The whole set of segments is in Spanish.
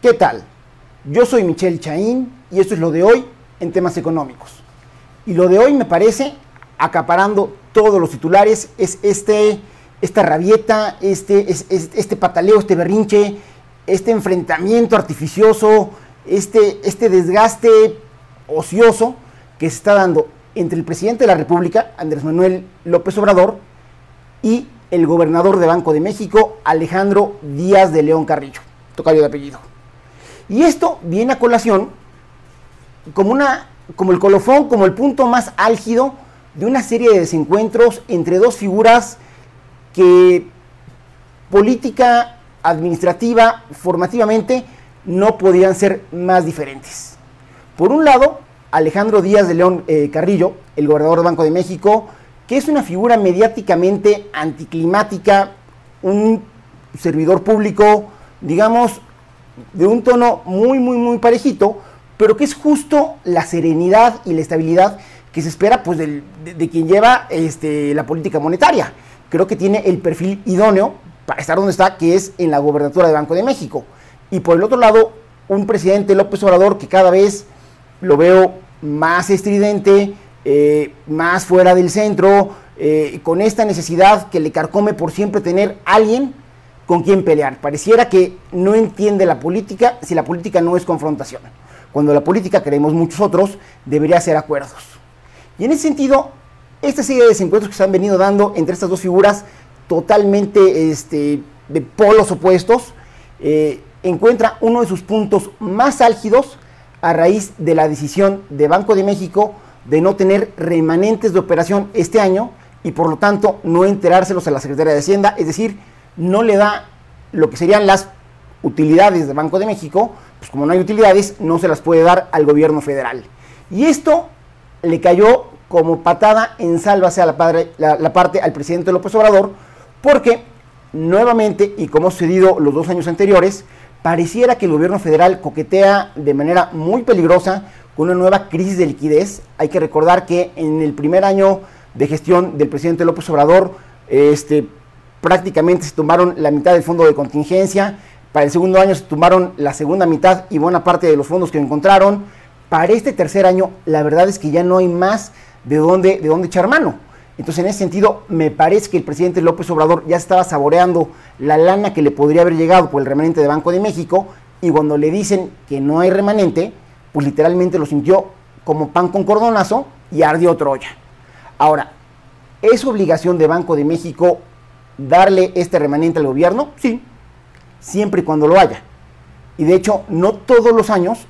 ¿Qué tal? Yo soy Michelle Chaín y esto es lo de hoy en temas económicos. Y lo de hoy me parece, acaparando todos los titulares, es este, esta rabieta, este, es, este pataleo, este berrinche, este enfrentamiento artificioso, este, este desgaste ocioso que se está dando entre el presidente de la República, Andrés Manuel López Obrador, y el gobernador de Banco de México, Alejandro Díaz de León Carrillo, tocayo de apellido. Y esto viene a colación como, una, como el colofón, como el punto más álgido de una serie de desencuentros entre dos figuras que política, administrativa, formativamente, no podían ser más diferentes. Por un lado, Alejandro Díaz de León eh, Carrillo, el gobernador del Banco de México, que es una figura mediáticamente anticlimática, un servidor público, digamos, de un tono muy, muy, muy parejito, pero que es justo la serenidad y la estabilidad que se espera pues, de, quien lleva este, la política monetaria. Creo que tiene el perfil idóneo para estar donde está, que es en la gobernatura del Banco de México. Y por el otro lado, un presidente López Obrador que cada vez lo veo más estridente, eh, más fuera del centro, eh, con esta necesidad que le carcome por siempre tener alguien con quien pelear. Pareciera que no entiende la política si la política no es confrontación. Cuando la política, creemos muchos otros, debería ser acuerdos. Y en ese sentido, esta serie de desencuentros que se han venido dando entre estas dos figuras totalmente este, de polos opuestos, eh, encuentra uno de sus puntos más álgidos a raíz de la decisión de Banco de México de no tener remanentes de operación este año y por lo tanto no enterárselos a la Secretaría de Hacienda, es decir, no le da lo que serían las utilidades del Banco de México, pues como no hay utilidades, no se las puede dar al gobierno federal. Y esto le cayó como patada en salva hacia la, la parte al presidente López Obrador, porque nuevamente, y como ha sucedido los dos años anteriores, pareciera que el gobierno federal coquetea de manera muy peligrosa con una nueva crisis de liquidez. Hay que recordar que en el primer año de gestión del presidente López Obrador, este, prácticamente se tomaron la mitad del fondo de contingencia. Para el segundo año se tomaron la segunda mitad y buena parte de los fondos que encontraron. Para este tercer año, la verdad es que ya no hay más de dónde, de dónde echar mano. Entonces, en ese sentido, me parece que el presidente López Obrador ya estaba saboreando la lana que le podría haber llegado por el remanente de Banco de México y cuando le dicen que no hay remanente, pues literalmente lo sintió como pan con cordonazo y ardió Troya. Ahora, ¿es obligación de Banco de México darle este remanente al gobierno? Sí, siempre y cuando lo haya. Y de hecho, no todos los años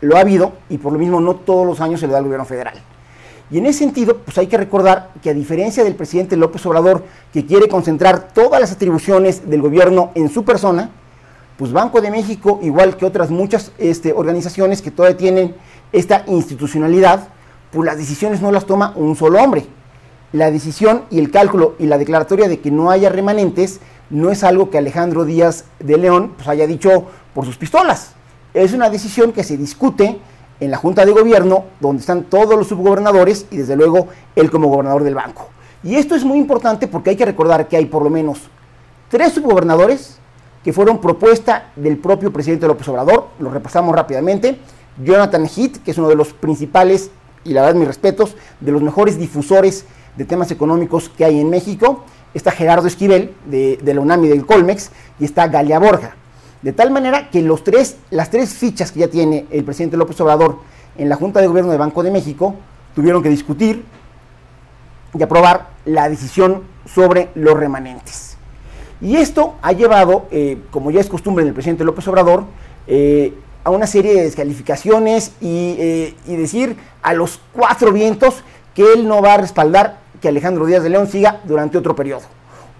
lo ha habido y por lo mismo no todos los años se le da al gobierno federal. Y en ese sentido, pues hay que recordar que a diferencia del presidente López Obrador, que quiere concentrar todas las atribuciones del gobierno en su persona, pues Banco de México, igual que otras muchas este, organizaciones que todavía tienen esta institucionalidad, pues las decisiones no las toma un solo hombre. La decisión y el cálculo y la declaratoria de que no haya remanentes no es algo que Alejandro Díaz de León pues, haya dicho por sus pistolas. Es una decisión que se discute en la Junta de Gobierno, donde están todos los subgobernadores y desde luego él como gobernador del banco. Y esto es muy importante porque hay que recordar que hay por lo menos tres subgobernadores que fueron propuesta del propio presidente López Obrador, lo repasamos rápidamente, Jonathan Heath, que es uno de los principales, y la verdad mis respetos, de los mejores difusores de temas económicos que hay en México, está Gerardo Esquivel de, la UNAM y del Colmex, y está Galia Borja. De tal manera que los tres, las tres fichas que ya tiene el presidente López Obrador en la Junta de Gobierno de Banco de México tuvieron que discutir y aprobar la decisión sobre los remanentes. Y esto ha llevado, eh, como ya es costumbre del presidente López Obrador, eh, a una serie de descalificaciones eh, y, decir a los cuatro vientos que él no va a respaldar que Alejandro Díaz de León siga durante otro periodo.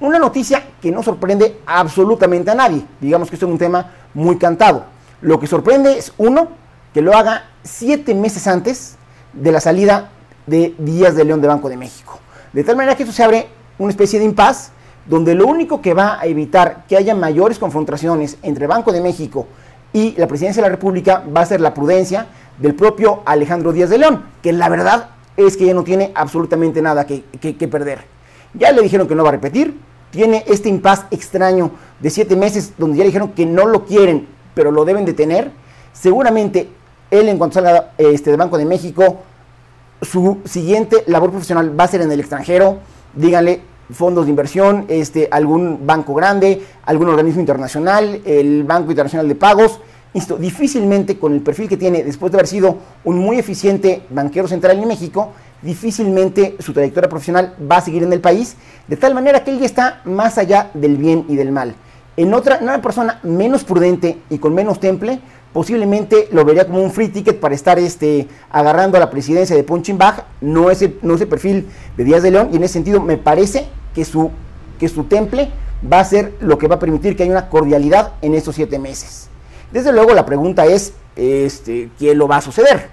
Una noticia que no sorprende absolutamente a nadie. Digamos que esto es un tema muy cantado. Lo que sorprende es, uno, que lo haga siete meses antes de la salida de Díaz de León de Banco de México. De tal manera que esto se abre una especie de impas donde lo único que va a evitar que haya mayores confrontaciones entre Banco de México y la presidencia de la República va a ser la prudencia del propio Alejandro Díaz de León, que la verdad es que ya no tiene absolutamente nada que, que perder. Ya le dijeron que no va a repetir. Tiene este impas extraño de siete meses donde ya le dijeron que no lo quieren pero lo deben de tener. Seguramente él en cuanto salga este, Banco de México, su siguiente labor profesional va a ser en el extranjero. Díganle, fondos de inversión, este, algún banco grande, algún organismo internacional, el Banco Internacional de Pagos. Insisto, difícilmente con el perfil que tiene, después de haber sido un muy eficiente banquero central en México, difícilmente su trayectoria profesional va a seguir en el país, de tal manera que él ya está más allá del bien y del mal. En otra, en una persona menos prudente y con menos temple, posiblemente lo vería como un free ticket para estar este, agarrando a la presidencia de Punching Bag, no ese, no ese perfil de Díaz de León, y en ese sentido me parece que su, que su temple va a ser lo que va a permitir que haya una cordialidad en estos siete meses. Desde luego la pregunta es, este, ¿qué lo va a suceder?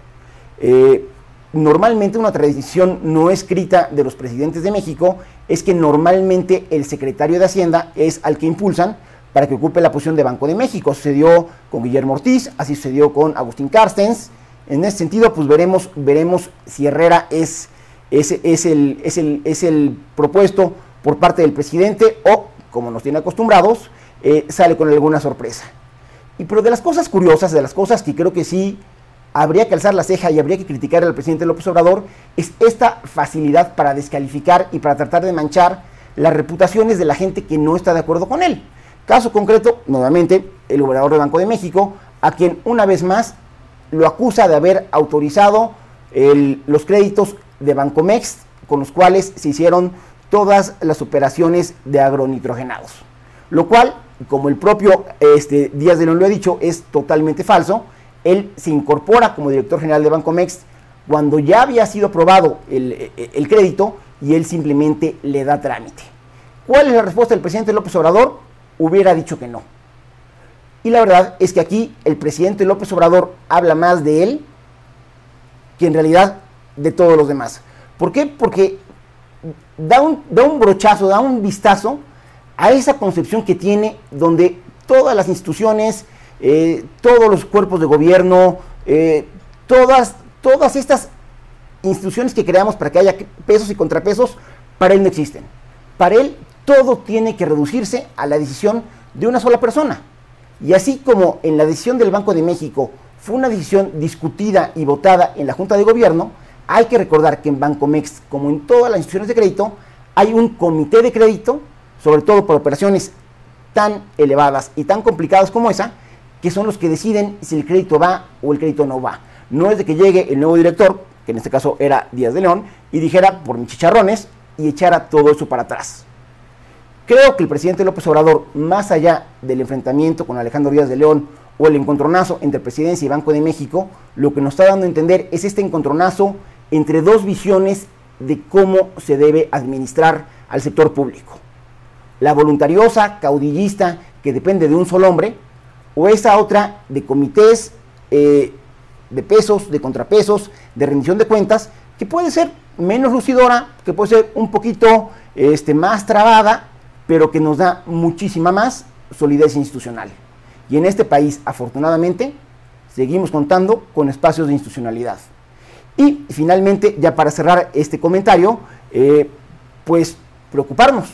Eh, normalmente una tradición no escrita de los presidentes de México es que normalmente el secretario de Hacienda es al que impulsan para que ocupe la posición de Banco de México. Sucedió con Guillermo Ortiz, así sucedió con Agustín Carstens. En ese sentido, pues veremos, veremos si Herrera es, es, el, es, el, es el propuesto por parte del presidente o, como nos tiene acostumbrados, eh, sale con alguna sorpresa. Y pero de las cosas curiosas, de las cosas que creo que sí habría que alzar la ceja y habría que criticar al presidente López Obrador, es esta facilidad para descalificar y para tratar de manchar las reputaciones de la gente que no está de acuerdo con él. Caso concreto, nuevamente, el gobernador del Banco de México, a quien una vez más lo acusa de haber autorizado los créditos de Bancomex con los cuales se hicieron todas las operaciones de agronitrogenados. Lo cual, como el propio este, Díaz de León lo ha dicho, es totalmente falso. Él se incorpora como director general de Bancomex cuando ya había sido aprobado el, el crédito y él simplemente le da trámite. ¿Cuál es la respuesta del presidente López Obrador? hubiera dicho que no. Y la verdad es que aquí el presidente López Obrador habla más de él que en realidad de todos los demás. ¿Por qué? Porque da un, da un brochazo, da un vistazo a esa concepción que tiene donde todas las instituciones, eh, todos los cuerpos de gobierno, eh, todas, todas estas instituciones que creamos para que haya pesos y contrapesos, para él no existen. Para él todo tiene que reducirse a la decisión de una sola persona. Y así como en la decisión del Banco de México fue una decisión discutida y votada en la Junta de Gobierno, hay que recordar que en Bancomex, como en todas las instituciones de crédito, hay un comité de crédito, sobre todo por operaciones tan elevadas y tan complicadas como esa, que son los que deciden si el crédito va o el crédito no va. No es de que llegue el nuevo director, que en este caso era Díaz de León, y dijera por mis chicharrones y echara todo eso para atrás. Creo que el presidente López Obrador, más allá del enfrentamiento con Alejandro Díaz de León o el encontronazo entre Presidencia y Banco de México, lo que nos está dando a entender es este encontronazo entre dos visiones de cómo se debe administrar al sector público. La voluntariosa, caudillista, que depende de un solo hombre, o esa otra de comités eh, de pesos, de contrapesos, de rendición de cuentas, que puede ser menos lucidora, que puede ser un poquito este, más trabada, pero que nos da muchísima más solidez institucional. Y en este país, afortunadamente, seguimos contando con espacios de institucionalidad. Y finalmente, ya para cerrar este comentario, eh, pues preocuparnos,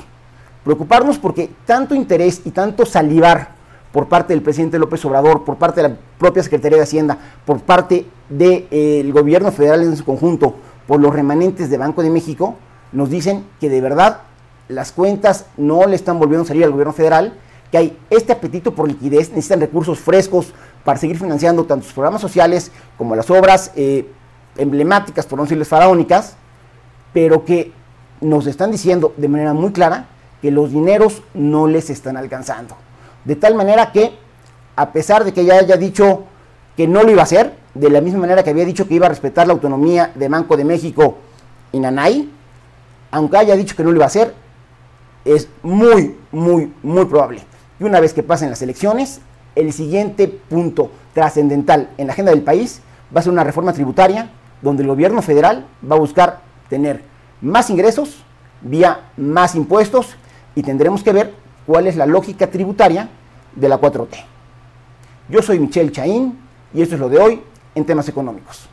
preocuparnos porque tanto interés y tanto salivar por parte del presidente López Obrador, por parte de la propia Secretaría de Hacienda, por parte del eh, gobierno federal en su conjunto, por los remanentes de Banco de México, nos dicen que de verdad las cuentas no le están volviendo a salir al gobierno federal, que hay este apetito por liquidez, necesitan recursos frescos para seguir financiando tanto sus programas sociales como las obras eh, emblemáticas, por no decirles faraónicas, pero que nos están diciendo de manera muy clara que los dineros no les están alcanzando. De tal manera que, a pesar de que ya haya dicho que no lo iba a hacer, de la misma manera que había dicho que iba a respetar la autonomía de Banco de México y Nanay, aunque haya dicho que no lo iba a hacer, es muy, muy, muy probable. Y una vez que pasen las elecciones, el siguiente punto trascendental en la agenda del país va a ser una reforma tributaria donde el gobierno federal va a buscar tener más ingresos vía más impuestos y tendremos que ver cuál es la lógica tributaria de la 4T. Yo soy Michelle Chaín y esto es lo de hoy en temas económicos.